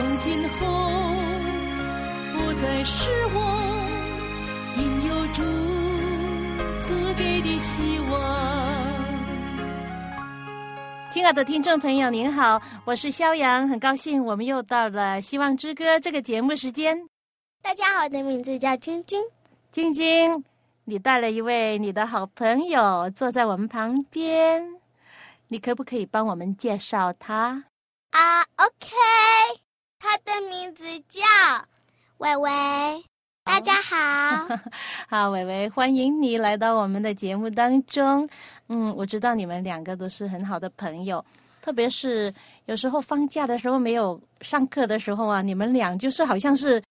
从今后不再是我，因有主赐给的希望。亲爱的听众朋友，您好，我是肖阳，很高兴我们又到了《希望之歌》这个节目时间。大家好，我的名字叫晶晶。晶晶，你带了一位你的好朋友坐在我们旁边。你可不可以帮我们介绍他啊？OK，他的名字叫伟伟。大家好，好，伟伟，欢迎你来到我们的节目当中。嗯，我知道你们两个都是很好的朋友，特别是有时候放假的时候没有上课的时候啊，你们俩就是好像是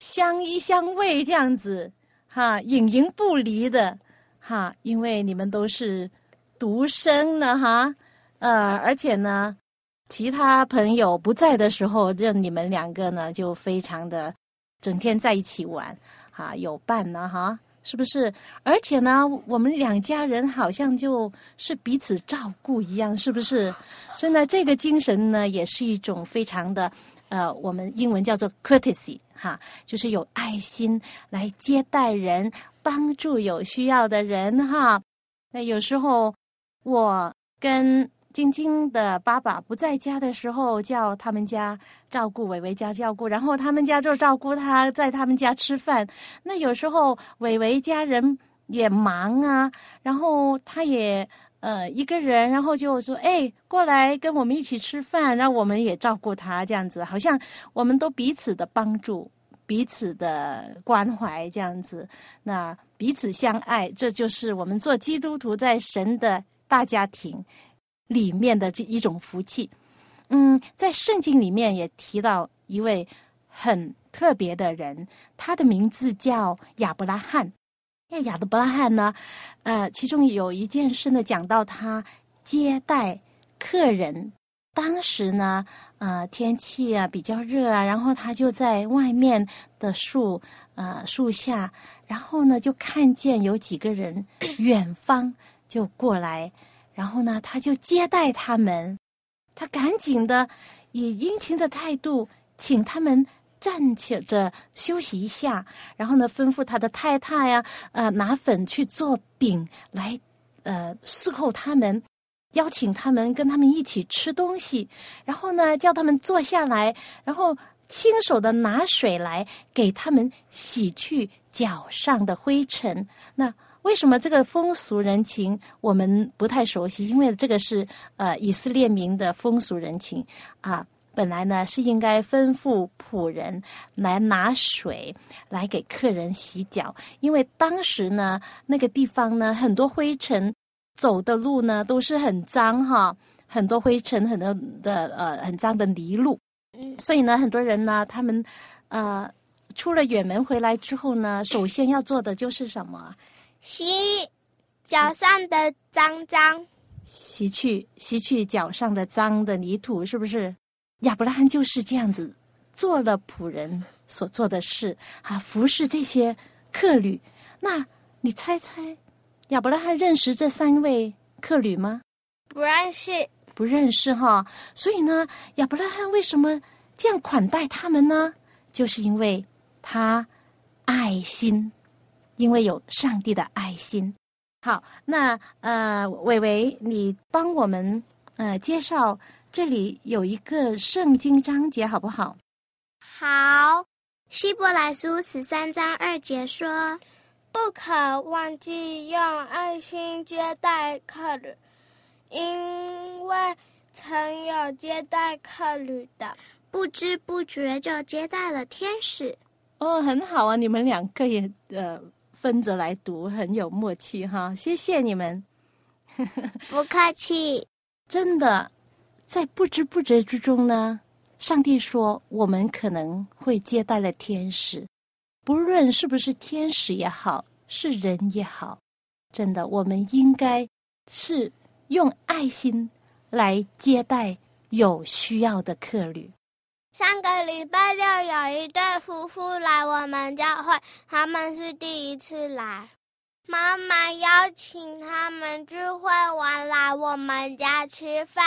相依相偎这样子，哈，影影不离的，哈，因为你们都是独生的，哈。呃，而且呢，其他朋友不在的时候，就你们两个呢，就非常的整天在一起玩，哈，有伴呢，哈，是不是？而且呢，我们两家人好像就是彼此照顾一样，是不是？所以呢，这个精神呢，也是一种非常的，呃，我们英文叫做 courtesy，哈，就是有爱心来接待人，帮助有需要的人，哈。那有时候我跟晶晶的爸爸不在家的时候，叫他们家照顾伟伟家照顾，然后他们家就照顾他，在他们家吃饭。那有时候伟伟家人也忙啊，然后他也呃一个人，然后就说：“哎，过来跟我们一起吃饭。”然后我们也照顾他，这样子，好像我们都彼此的帮助，彼此的关怀，这样子，那彼此相爱，这就是我们做基督徒在神的大家庭。里面的这一种福气，嗯，在圣经里面也提到一位很特别的人，他的名字叫亚伯拉罕。那亚伯拉罕呢，呃，其中有一件事呢，讲到他接待客人。当时呢，呃，天气啊比较热啊，然后他就在外面的树呃树下，然后呢就看见有几个人 远方就过来。然后呢，他就接待他们，他赶紧的以殷勤的态度请他们站起着休息一下，然后呢，吩咐他的太太呀，呃，拿粉去做饼来，呃，伺候他们，邀请他们跟他们一起吃东西，然后呢，叫他们坐下来，然后亲手的拿水来给他们洗去脚上的灰尘，那。为什么这个风俗人情我们不太熟悉？因为这个是呃以色列民的风俗人情啊。本来呢是应该吩咐仆人来拿水来给客人洗脚，因为当时呢那个地方呢很多灰尘，走的路呢都是很脏哈，很多灰尘，很多的呃很脏的泥路。所以呢很多人呢他们呃出了远门回来之后呢，首先要做的就是什么？洗脚上的脏脏，洗去洗去脚上的脏的泥土，是不是？亚伯拉罕就是这样子做了仆人所做的事啊，服侍这些客旅。那你猜猜，亚伯拉罕认识这三位客旅吗？不认识，不认识哈。所以呢，亚伯拉罕为什么这样款待他们呢？就是因为他爱心。因为有上帝的爱心，好，那呃，伟伟，你帮我们呃介绍这里有一个圣经章节好不好？好，希伯来书十三章二节说：“不可忘记用爱心接待客旅，因为曾有接待客旅的，不知不觉就接待了天使。”哦，很好啊，你们两个也呃。分着来读，很有默契哈！谢谢你们。不客气。真的，在不知不觉之中呢，上帝说我们可能会接待了天使，不论是不是天使也好，是人也好，真的，我们应该是用爱心来接待有需要的客旅。上个礼拜六有一对夫妇来我们教会，他们是第一次来。妈妈邀请他们聚会完来我们家吃饭。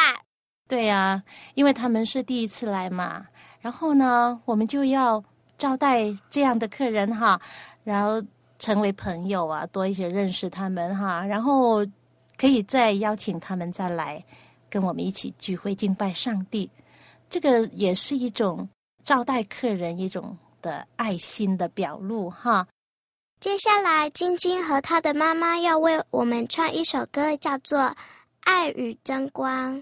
对呀，因为他们是第一次来嘛，然后呢，我们就要招待这样的客人哈，然后成为朋友啊，多一些认识他们哈，然后可以再邀请他们再来跟我们一起聚会敬拜上帝，这个也是一种招待客人一种的爱心的表露哈。接下来，晶晶和她的妈妈要为我们唱一首歌，叫做《爱与争光》。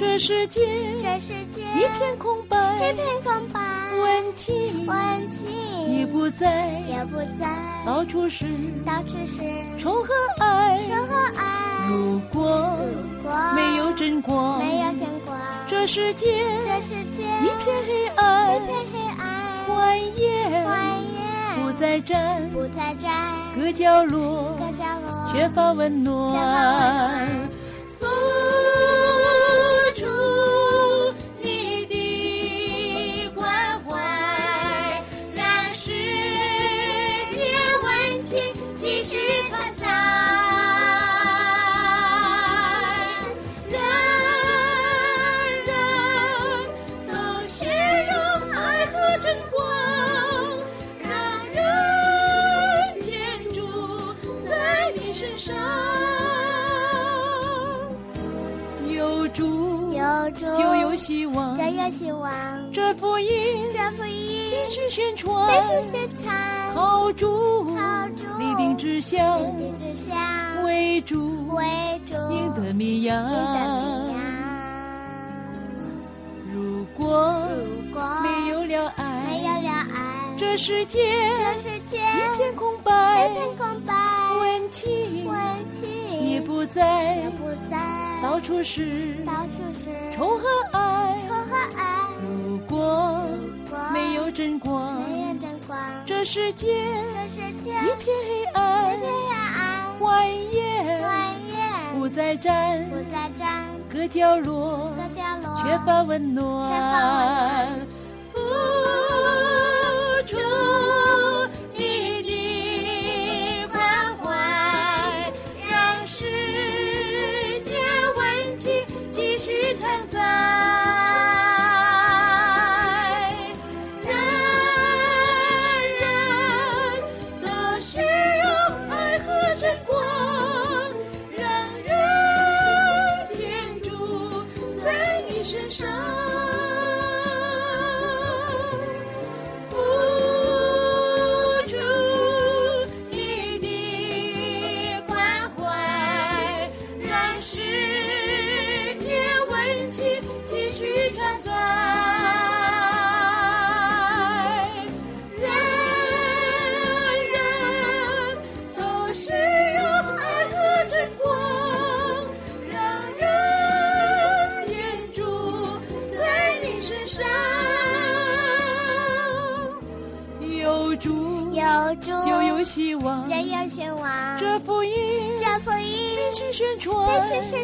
这世界这世界一片空白，一片空白，温情温情也不在，也不在，到处是到处是仇和爱。仇和爱。如果如果没有真光，没有真光，这世界这世界一片黑暗，一片黑暗，欢颜欢不再站，不再站，各角落各角落缺乏温暖。希望，就有希望，这福音。这福音。必须宣传，必须宣传，靠主。靠主。立定志向，立定志向，为主。为主。赢得绵羊。赢得绵羊。如果如果没有了爱没，有了爱，这世界这世界一片空白一，片空白，温情温情也不在。也，不在，到处是到处是。仇和如果没有真光，没有真光，这世界一片黑一暗，片黑暗，欢颜欢颜不再站，不再站，各角落各角落缺乏温暖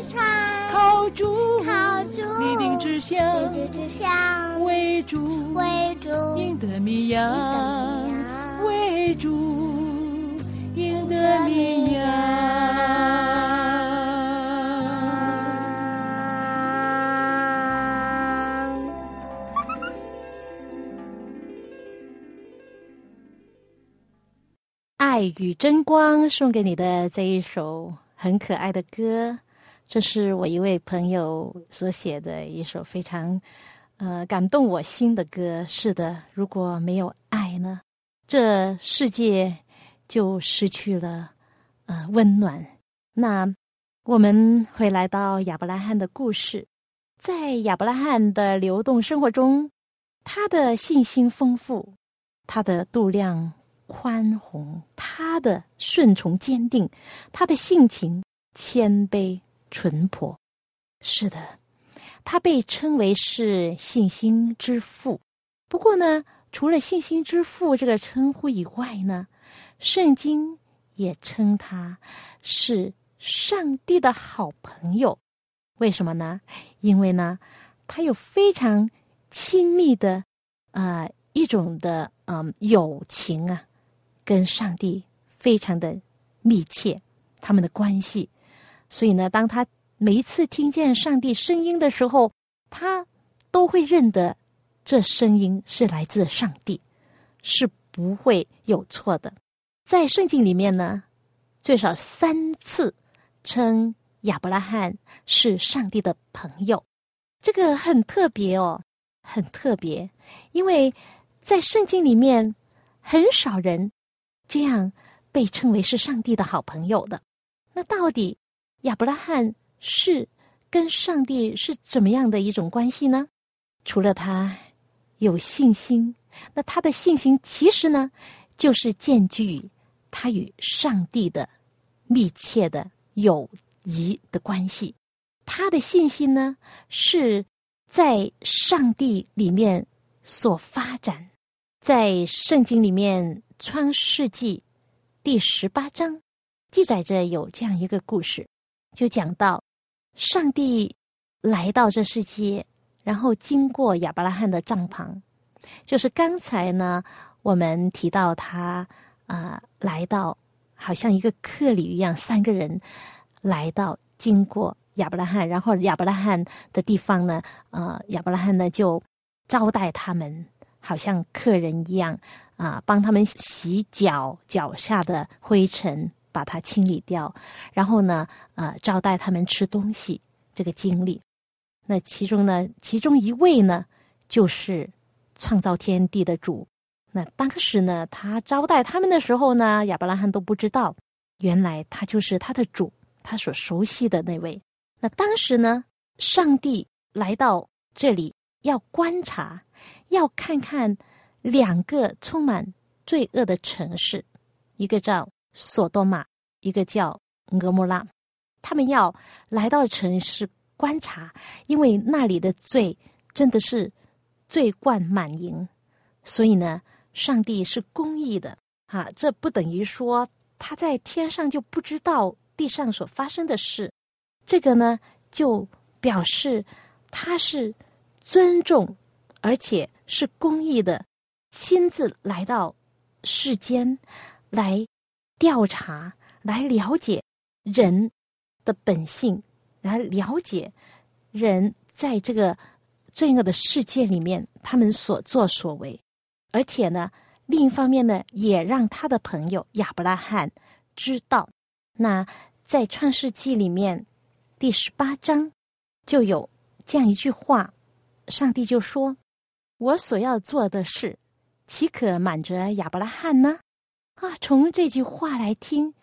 传，必须宣传，靠住。靠住。立定志向，立定志向，为主。为主。赢得绵羊。赢得绵，羊。为主。赢得绵羊。爱与真光送给你的这一首很可爱的歌，这是我一位朋友所写的一首非常呃感动我心的歌。是的，如果没有爱呢，这世界就失去了呃温暖。那我们会来到亚伯拉罕的故事，在亚伯拉罕的流动生活中，他的信心丰富，他的度量。宽宏，他的顺从坚定，他的性情谦卑淳朴。是的，他被称为是信心之父。不过呢，除了信心之父这个称呼以外呢，圣经也称他是上帝的好朋友。为什么呢？因为呢，他有非常亲密的啊一种的嗯友情啊。跟上帝非常的密切，他们的关系。所以呢，当他每一次听见上帝声音的时候，他都会认得这声音是来自上帝，是不会有错的。在圣经里面呢，最少三次称亚伯拉罕是上帝的朋友，这个很特别哦，很特别，因为在圣经里面很少人。这样被称为是上帝的好朋友的，那到底亚伯拉罕是跟上帝是怎么样的一种关系呢？除了他有信心，那他的信心其实呢，就是建基于他与上帝的密切的友谊的关系。他的信心呢，是在上帝里面所发展，在圣经里面。创世纪第十八章记载着有这样一个故事，就讲到上帝来到这世界，然后经过亚伯拉罕的帐篷，就是刚才呢我们提到他啊来到，好像一个客旅一样，三个人来到经过亚伯拉罕，然后亚伯拉罕的地方呢，呃，亚伯拉罕呢就招待他们，好像客人一样。啊，帮他们洗脚脚下的灰尘，把它清理掉，然后呢，呃，招待他们吃东西。这个经历，那其中呢，其中一位呢，就是创造天地的主。那当时呢，他招待他们的时候呢，亚伯拉罕都不知道，原来他就是他的主，他所熟悉的那位。那当时呢，上帝来到这里，要观察，要看看。两个充满罪恶的城市，一个叫索多玛，一个叫俄摩拉。他们要来到城市观察，因为那里的罪真的是罪贯满盈。所以呢，上帝是公义的啊！这不等于说他在天上就不知道地上所发生的事。这个呢，就表示他是尊重而且是公义的。亲自来到世间，来调查，来了解人的本性，来了解人在这个罪恶的世界里面他们所作所为，而且呢，另一方面呢，也让他的朋友亚伯拉罕知道。那在创世纪里面第十八章就有这样一句话，上帝就说：“我所要做的事。”岂可瞒着亚伯拉罕呢？啊，从这句话来听，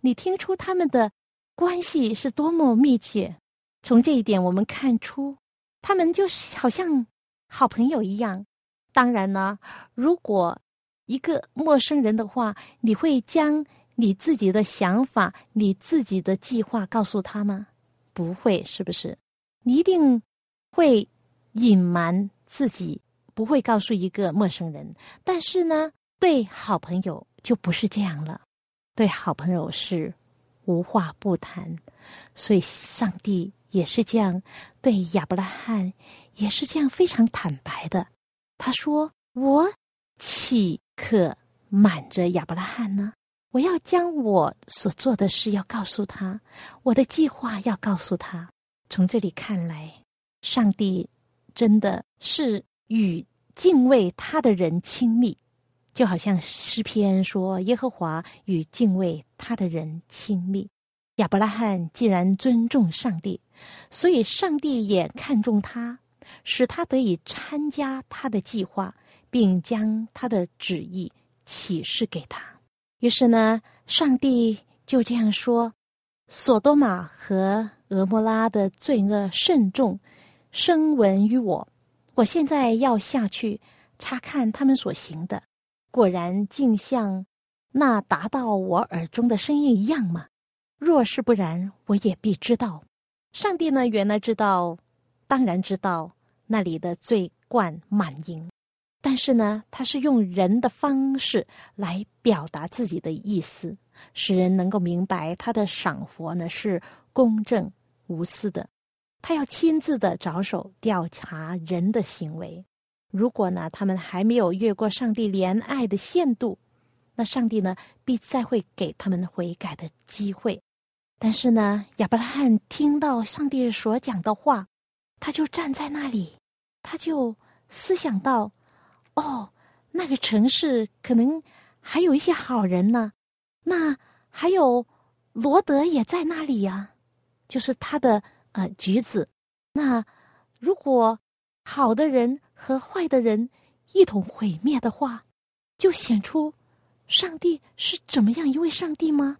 你听出他们的关系是多么密切。从这一点，我们看出他们就是好像好朋友一样。当然呢，如果一个陌生人的话，你会将你自己的想法、你自己的计划告诉他吗？不会，是不是？你一定会隐瞒自己。不会告诉一个陌生人，但是呢，对好朋友就不是这样了。对好朋友是无话不谈，所以上帝也是这样对亚伯拉罕，也是这样非常坦白的。他说：“我岂可瞒着亚伯拉罕呢？我要将我所做的事要告诉他，我的计划要告诉他。”从这里看来，上帝真的是。与敬畏他的人亲密，就好像诗篇说：“耶和华与敬畏他的人亲密。”亚伯拉罕既然尊重上帝，所以上帝也看重他，使他得以参加他的计划，并将他的旨意启示给他。于是呢，上帝就这样说：“索多玛和俄摩拉的罪恶甚重，声闻于我。我现在要下去查看他们所行的，果然竟像那达到我耳中的声音一样吗？若是不然，我也必知道。”上帝呢，原来知道，当然知道那里的罪贯满盈，但是呢，他是用人的方式来表达自己的意思，使人能够明白他的赏佛呢是公正无私的。他要亲自的着手调查人的行为，如果呢他们还没有越过上帝怜爱的限度，那上帝呢必再会给他们悔改的机会。但是呢，亚伯拉罕听到上帝所讲的话，他就站在那里，他就思想到：哦，那个城市可能还有一些好人呢。那还有罗德也在那里呀，就是他的呃举子。那如果好的人和坏的人一同毁灭的话，就显出上帝是怎么样一位上帝吗？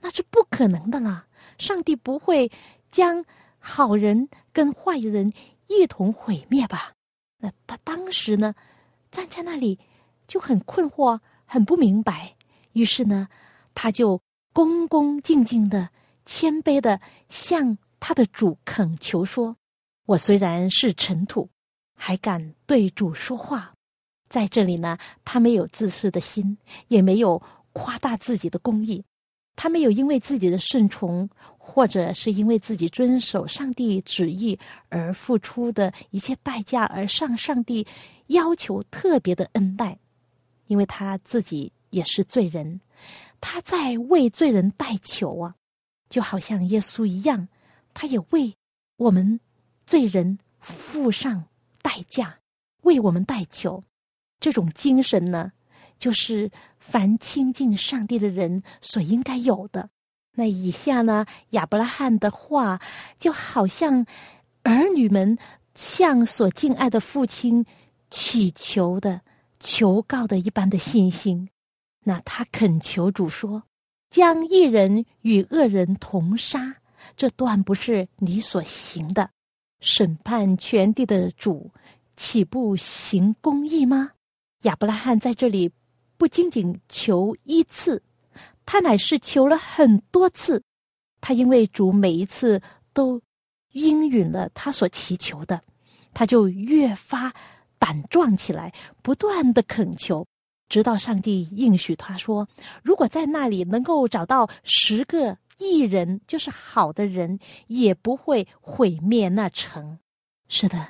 那是不可能的啦！上帝不会将好人跟坏人一同毁灭吧？那他当时呢，站在那里就很困惑，很不明白。于是呢，他就恭恭敬敬的、谦卑的向他的主恳求说：“我虽然是尘土，还敢对主说话。在这里呢，他没有自私的心，也没有夸大自己的公义。”他没有因为自己的顺从，或者是因为自己遵守上帝旨意而付出的一切代价而上上帝要求特别的恩待，因为他自己也是罪人，他在为罪人代求啊，就好像耶稣一样，他也为我们罪人付上代价，为我们代求，这种精神呢。就是凡亲近上帝的人所应该有的。那以下呢，亚伯拉罕的话就好像儿女们向所敬爱的父亲祈求的、求告的一般的信心。那他恳求主说：“将一人与恶人同杀，这断不是你所行的。审判全地的主，岂不行公义吗？”亚伯拉罕在这里。不仅仅求一次，他乃是求了很多次。他因为主每一次都应允了他所祈求的，他就越发胆壮起来，不断的恳求，直到上帝应许他说：“如果在那里能够找到十个艺人，就是好的人，也不会毁灭那城。”是的，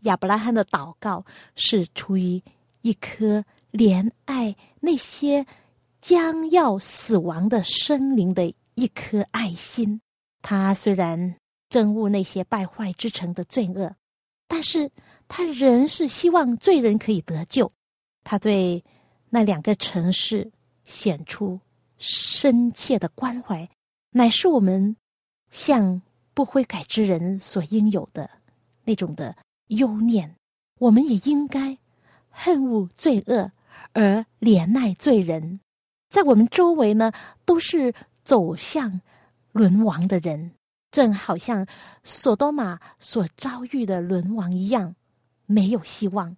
亚伯拉罕的祷告是出于一颗。怜爱那些将要死亡的生灵的一颗爱心，他虽然憎恶那些败坏之城的罪恶，但是他仍是希望罪人可以得救。他对那两个城市显出深切的关怀，乃是我们向不悔改之人所应有的那种的忧念。我们也应该恨恶罪恶。而怜爱罪人，在我们周围呢，都是走向沦亡的人，正好像索多玛所遭遇的沦亡一样，没有希望。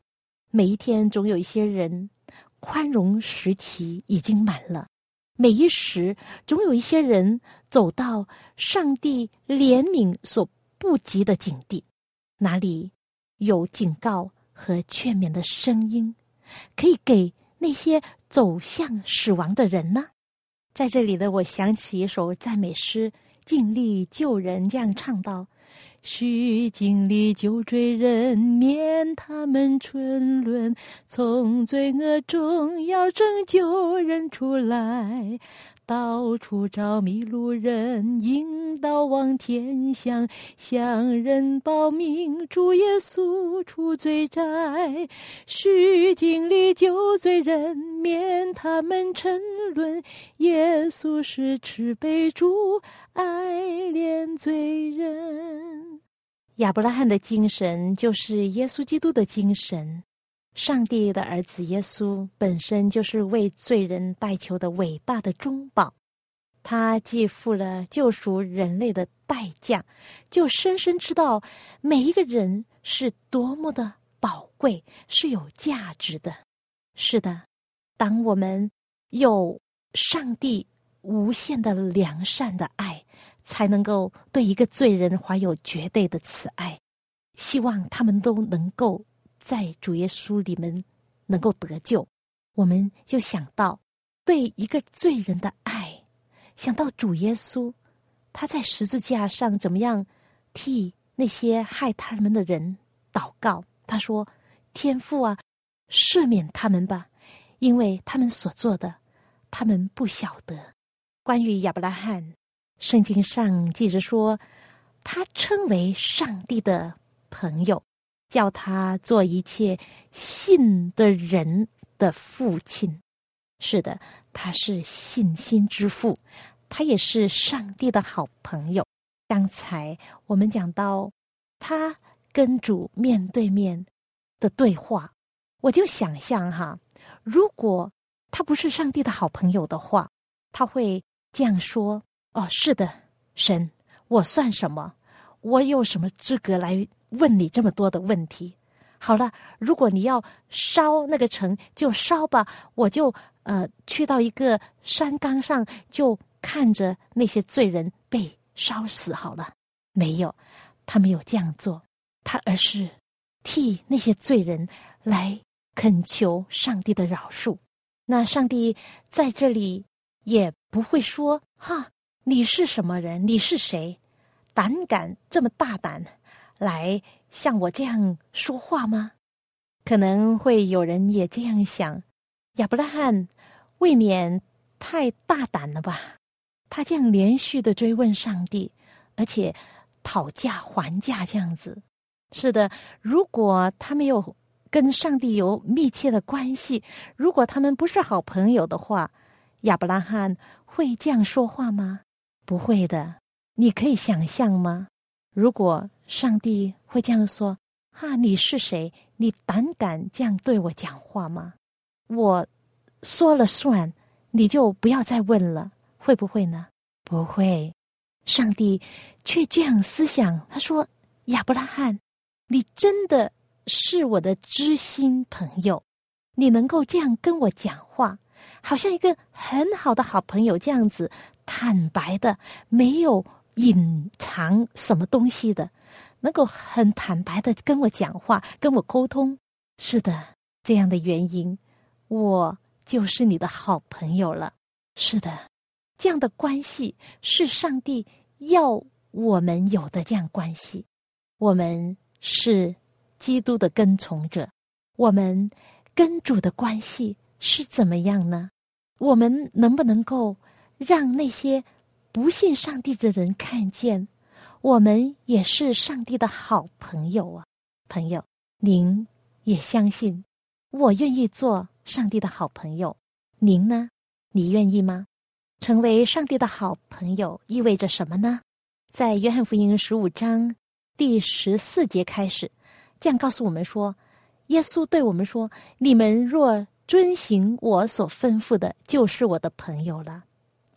每一天总有一些人宽容时期已经满了，每一时总有一些人走到上帝怜悯所不及的境地。哪里有警告和劝勉的声音，可以给？那些走向死亡的人呢？在这里呢，我想起一首赞美诗，尽力救人，这样唱道：“需尽力救罪人，免他们沉沦，从罪恶中要拯救人出来。”到处找迷路人，引导往天乡，向人报名，主耶稣出罪债，须经历救罪人，免他们沉沦。耶稣是慈悲主，爱怜罪人。亚伯拉罕的精神就是耶稣基督的精神。上帝的儿子耶稣本身就是为罪人代求的伟大的中保，他既付了救赎人类的代价，就深深知道每一个人是多么的宝贵，是有价值的。是的，当我们有上帝无限的良善的爱，才能够对一个罪人怀有绝对的慈爱，希望他们都能够。在主耶稣里面能够得救，我们就想到对一个罪人的爱，想到主耶稣他在十字架上怎么样替那些害他们的人祷告。他说：“天父啊，赦免他们吧，因为他们所做的，他们不晓得。”关于亚伯拉罕，圣经上记着说，他称为上帝的朋友。叫他做一切信的人的父亲，是的，他是信心之父，他也是上帝的好朋友。刚才我们讲到他跟主面对面的对话，我就想象哈，如果他不是上帝的好朋友的话，他会这样说：“哦，是的，神，我算什么？我有什么资格来？”问你这么多的问题，好了，如果你要烧那个城，就烧吧。我就呃去到一个山岗上，就看着那些罪人被烧死。好了，没有，他没有这样做，他而是替那些罪人来恳求上帝的饶恕。那上帝在这里也不会说：“哈，你是什么人？你是谁？胆敢这么大胆？”来像我这样说话吗？可能会有人也这样想。亚伯拉罕未免太大胆了吧？他这样连续的追问上帝，而且讨价还价这样子。是的，如果他没有跟上帝有密切的关系，如果他们不是好朋友的话，亚伯拉罕会这样说话吗？不会的。你可以想象吗？如果上帝会这样说：“哈，你是谁？你胆敢这样对我讲话吗？我说了算，你就不要再问了，会不会呢？不会。上帝却这样思想，他说：亚伯拉罕，你真的是我的知心朋友，你能够这样跟我讲话，好像一个很好的好朋友这样子，坦白的，没有。”隐藏什么东西的，能够很坦白的跟我讲话，跟我沟通，是的，这样的原因，我就是你的好朋友了。是的，这样的关系是上帝要我们有的这样关系。我们是基督的跟从者，我们跟主的关系是怎么样呢？我们能不能够让那些？不信上帝的人看见，我们也是上帝的好朋友啊，朋友，您也相信，我愿意做上帝的好朋友，您呢？你愿意吗？成为上帝的好朋友意味着什么呢？在约翰福音十五章第十四节开始，这样告诉我们说：耶稣对我们说：“你们若遵行我所吩咐的，就是我的朋友了。”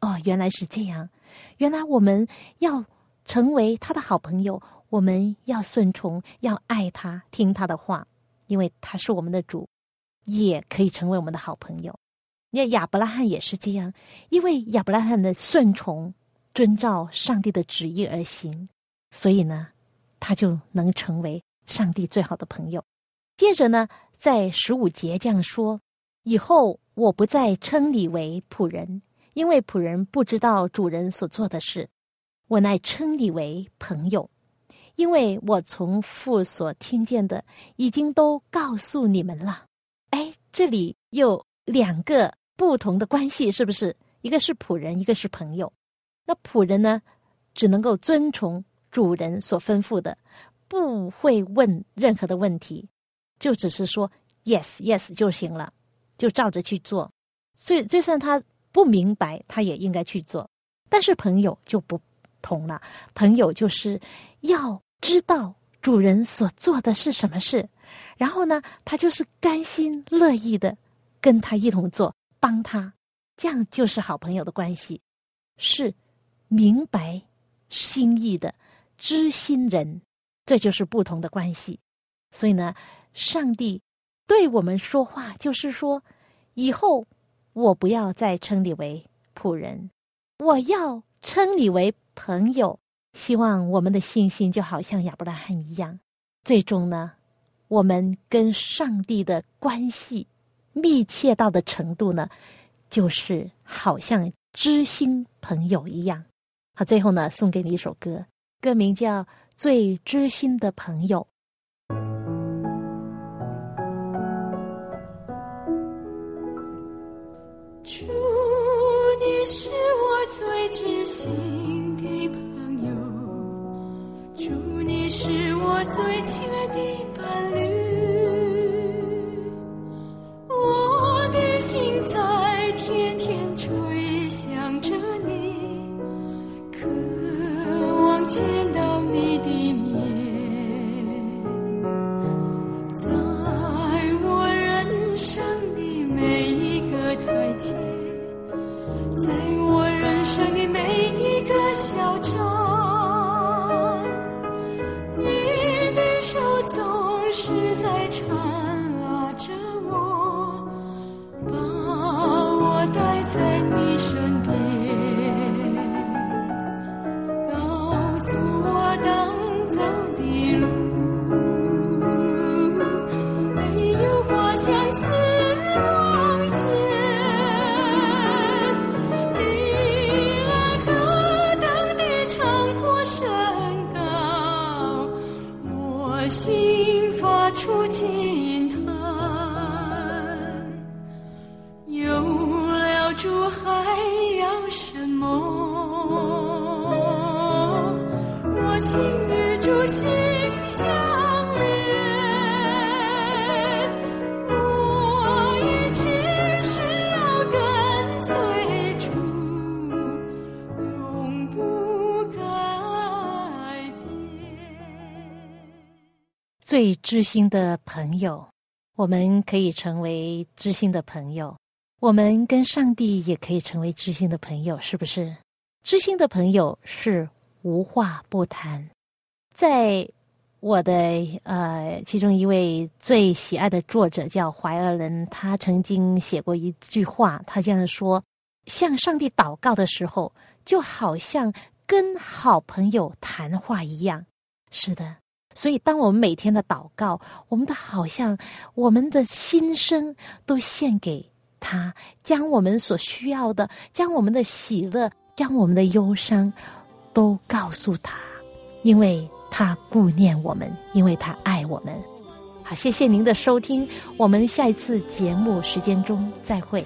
哦，原来是这样。原来我们要成为他的好朋友，我们要顺从，要爱他，听他的话，因为他是我们的主，也可以成为我们的好朋友。那亚伯拉罕也是这样，因为亚伯拉罕的顺从、遵照上帝的旨意而行，所以呢，他就能成为上帝最好的朋友。接着呢，在十五节这样说：“以后我不再称你为仆人。”因为仆人不知道主人所做的事，我乃称你为朋友，因为我从父所听见的已经都告诉你们了。哎，这里有两个不同的关系，是不是？一个是仆人，一个是朋友。那仆人呢，只能够遵从主人所吩咐的，不会问任何的问题，就只是说 yes yes 就行了，就照着去做。所以，就算他。不明白，他也应该去做。但是朋友就不同了，朋友就是要知道主人所做的是什么事，然后呢，他就是甘心乐意的跟他一同做，帮他，这样就是好朋友的关系，是明白心意的知心人，这就是不同的关系。所以呢，上帝对我们说话，就是说，以后我不要再称你为仆人，我要称你为朋友。希望我们的信心就好像亚伯拉罕一样，最终呢，我们跟上帝的关系密切到的程度呢，就是好像知心朋友一样。好，最后呢，送给你一首歌，歌名叫《最知心的朋友》。心的朋友。祝你是我最亲爱的伴侣，主还要什么我心与主心相连我一心只要跟随主永不改变最知心的朋友我们可以成为知心的朋友我们跟上帝也可以成为知心的朋友，是不是？知心的朋友是无话不谈。在我的呃，其中一位最喜爱的作者叫怀尔人，他曾经写过一句话，他这样说：向上帝祷告的时候，就好像跟好朋友谈话一样。是的。所以，当我们每天的祷告，我们的好像我们的心声都献给他，将我们所需要的，将我们的喜乐，将我们的忧伤，都告诉他，因为他顾念我们，因为他爱我们。好，谢谢您的收听，我们下一次节目时间中再会。